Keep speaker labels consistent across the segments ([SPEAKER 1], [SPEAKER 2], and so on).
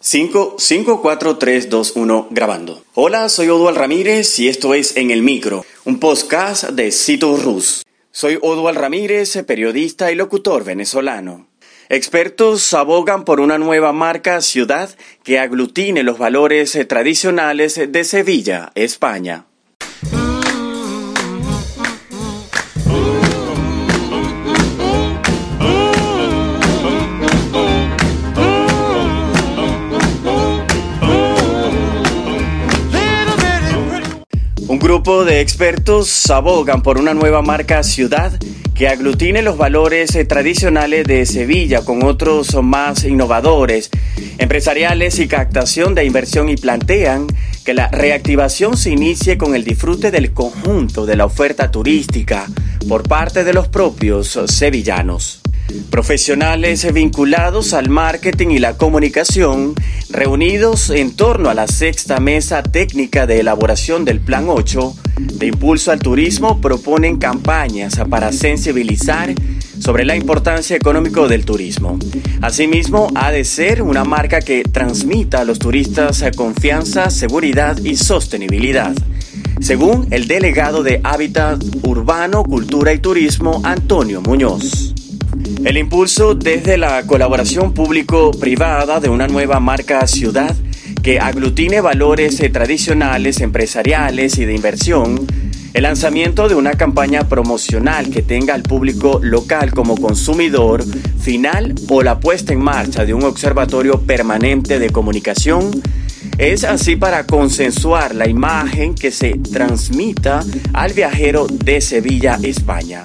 [SPEAKER 1] 5, 5, 4, 3, 2, 1, grabando. Hola, soy Odual Ramírez y esto es En el Micro, un podcast de Cito Rus. Soy Odual Ramírez, periodista y locutor venezolano. Expertos abogan por una nueva marca ciudad que aglutine los valores tradicionales de Sevilla, España. Un grupo de expertos abogan por una nueva marca ciudad que aglutine los valores eh, tradicionales de Sevilla con otros más innovadores, empresariales y captación de inversión y plantean que la reactivación se inicie con el disfrute del conjunto de la oferta turística por parte de los propios sevillanos. Profesionales vinculados al marketing y la comunicación, reunidos en torno a la sexta mesa técnica de elaboración del Plan 8 de impulso al turismo, proponen campañas para sensibilizar sobre la importancia económica del turismo. Asimismo, ha de ser una marca que transmita a los turistas confianza, seguridad y sostenibilidad según el delegado de Hábitat Urbano, Cultura y Turismo, Antonio Muñoz. El impulso desde la colaboración público-privada de una nueva marca ciudad que aglutine valores eh, tradicionales, empresariales y de inversión, el lanzamiento de una campaña promocional que tenga al público local como consumidor final o la puesta en marcha de un observatorio permanente de comunicación es así para consensuar la imagen que se transmita al viajero de Sevilla, España.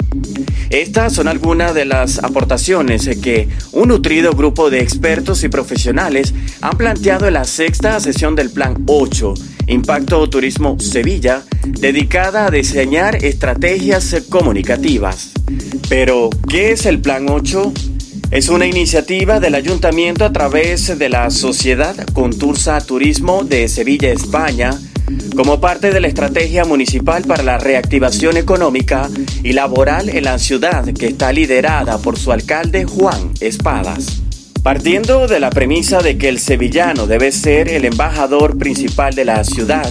[SPEAKER 1] Estas son algunas de las aportaciones que un nutrido grupo de expertos y profesionales han planteado en la sexta sesión del Plan 8, Impacto Turismo Sevilla, dedicada a diseñar estrategias comunicativas. Pero, ¿qué es el Plan 8? Es una iniciativa del ayuntamiento a través de la Sociedad Contursa Turismo de Sevilla, España, como parte de la estrategia municipal para la reactivación económica y laboral en la ciudad que está liderada por su alcalde Juan Espadas. Partiendo de la premisa de que el sevillano debe ser el embajador principal de la ciudad,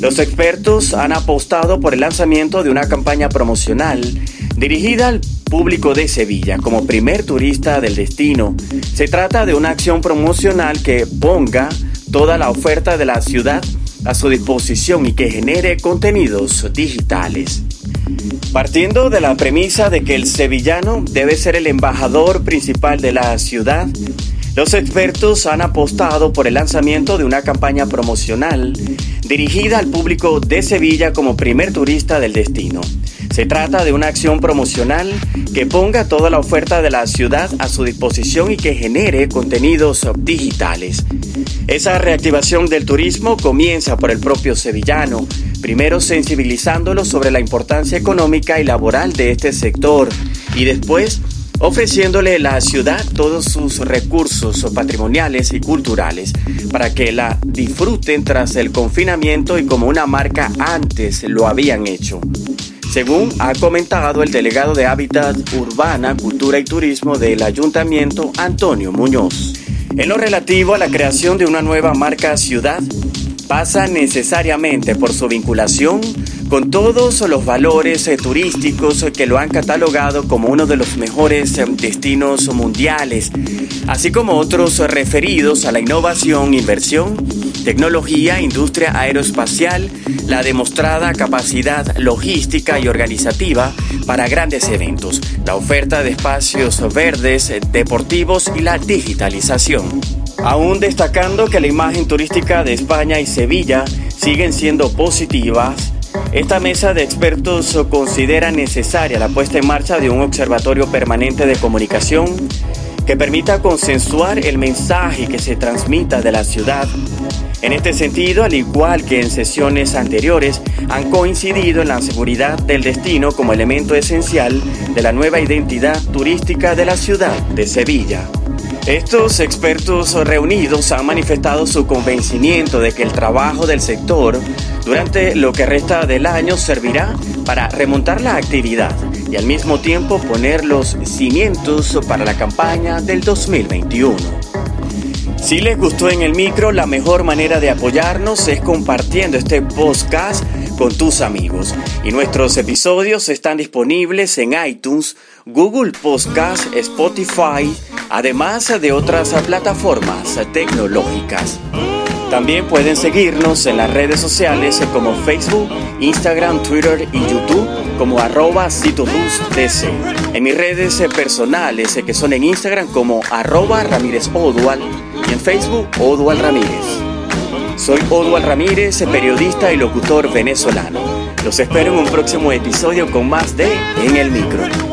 [SPEAKER 1] los expertos han apostado por el lanzamiento de una campaña promocional dirigida al público de Sevilla como primer turista del destino. Se trata de una acción promocional que ponga toda la oferta de la ciudad a su disposición y que genere contenidos digitales. Partiendo de la premisa de que el sevillano debe ser el embajador principal de la ciudad, los expertos han apostado por el lanzamiento de una campaña promocional dirigida al público de Sevilla como primer turista del destino. Se trata de una acción promocional que ponga toda la oferta de la ciudad a su disposición y que genere contenidos digitales. Esa reactivación del turismo comienza por el propio sevillano, primero sensibilizándolo sobre la importancia económica y laboral de este sector y después ofreciéndole a la ciudad todos sus recursos patrimoniales y culturales para que la disfruten tras el confinamiento y como una marca antes lo habían hecho según ha comentado el delegado de Hábitat Urbana, Cultura y Turismo del Ayuntamiento, Antonio Muñoz. En lo relativo a la creación de una nueva marca ciudad, pasa necesariamente por su vinculación con todos los valores eh, turísticos que lo han catalogado como uno de los mejores eh, destinos mundiales, así como otros referidos a la innovación, inversión, tecnología, industria aeroespacial, la demostrada capacidad logística y organizativa para grandes eventos, la oferta de espacios verdes, eh, deportivos y la digitalización. Aún destacando que la imagen turística de España y Sevilla siguen siendo positivas, esta mesa de expertos considera necesaria la puesta en marcha de un observatorio permanente de comunicación que permita consensuar el mensaje que se transmita de la ciudad. En este sentido, al igual que en sesiones anteriores, han coincidido en la seguridad del destino como elemento esencial de la nueva identidad turística de la ciudad de Sevilla. Estos expertos reunidos han manifestado su convencimiento de que el trabajo del sector durante lo que resta del año servirá para remontar la actividad y al mismo tiempo poner los cimientos para la campaña del 2021. Si les gustó en el micro, la mejor manera de apoyarnos es compartiendo este podcast con tus amigos. Y nuestros episodios están disponibles en iTunes, Google Podcast, Spotify, además de otras plataformas tecnológicas. También pueden seguirnos en las redes sociales como Facebook, Instagram, Twitter y YouTube como arroba. En mis redes personales que son en Instagram como arroba Ramírez Odual y en Facebook Odual Ramírez. Soy Odual Ramírez, periodista y locutor venezolano. Los espero en un próximo episodio con más de En el Micro.